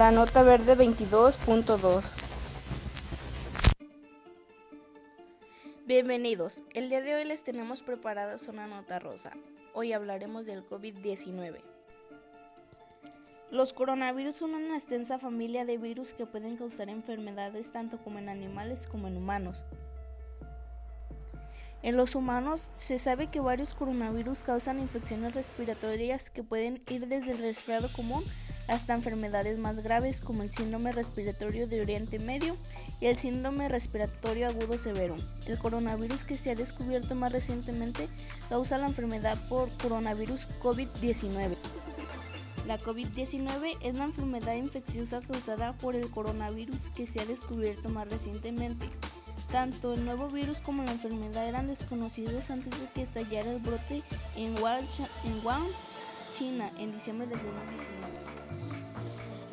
Alerta verde 22.2. Bienvenidos. El día de hoy les tenemos preparadas una nota rosa. Hoy hablaremos del COVID-19. Los coronavirus son una extensa familia de virus que pueden causar enfermedades tanto como en animales como en humanos. En los humanos se sabe que varios coronavirus causan infecciones respiratorias que pueden ir desde el resfriado común hasta enfermedades más graves como el síndrome respiratorio de Oriente Medio y el síndrome respiratorio agudo severo. El coronavirus que se ha descubierto más recientemente causa la enfermedad por coronavirus COVID-19. La COVID-19 es la enfermedad infecciosa causada por el coronavirus que se ha descubierto más recientemente. Tanto el nuevo virus como la enfermedad eran desconocidos antes de que estallara el brote en Wuhan, China, en diciembre de 2019.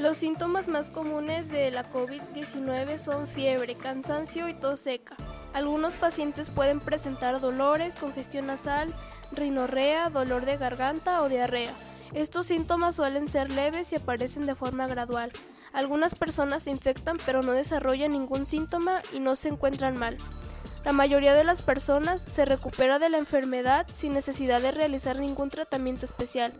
Los síntomas más comunes de la COVID-19 son fiebre, cansancio y tos seca. Algunos pacientes pueden presentar dolores, congestión nasal, rinorrea, dolor de garganta o diarrea. Estos síntomas suelen ser leves y aparecen de forma gradual. Algunas personas se infectan pero no desarrollan ningún síntoma y no se encuentran mal. La mayoría de las personas se recupera de la enfermedad sin necesidad de realizar ningún tratamiento especial.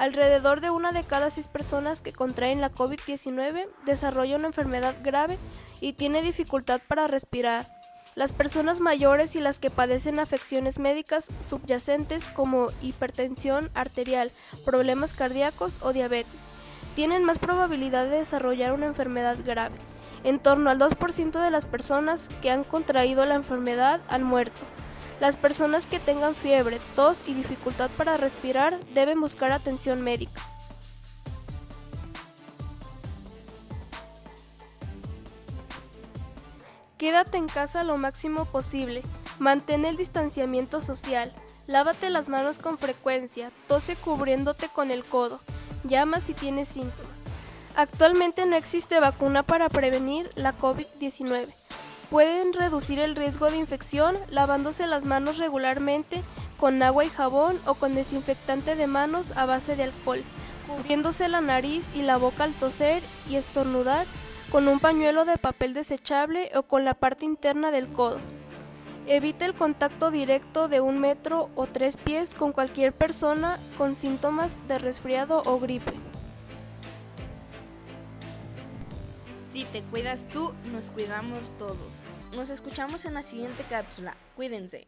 Alrededor de una de cada seis personas que contraen la COVID-19 desarrolla una enfermedad grave y tiene dificultad para respirar. Las personas mayores y las que padecen afecciones médicas subyacentes como hipertensión arterial, problemas cardíacos o diabetes tienen más probabilidad de desarrollar una enfermedad grave. En torno al 2% de las personas que han contraído la enfermedad han muerto. Las personas que tengan fiebre, tos y dificultad para respirar deben buscar atención médica. Quédate en casa lo máximo posible. Mantén el distanciamiento social. Lávate las manos con frecuencia. Tose cubriéndote con el codo. Llama si tienes síntomas. Actualmente no existe vacuna para prevenir la COVID-19. Pueden reducir el riesgo de infección lavándose las manos regularmente con agua y jabón o con desinfectante de manos a base de alcohol, cubriéndose la nariz y la boca al toser y estornudar con un pañuelo de papel desechable o con la parte interna del codo. Evite el contacto directo de un metro o tres pies con cualquier persona con síntomas de resfriado o gripe. Si te cuidas tú, nos cuidamos todos. Nos escuchamos en la siguiente cápsula. Cuídense.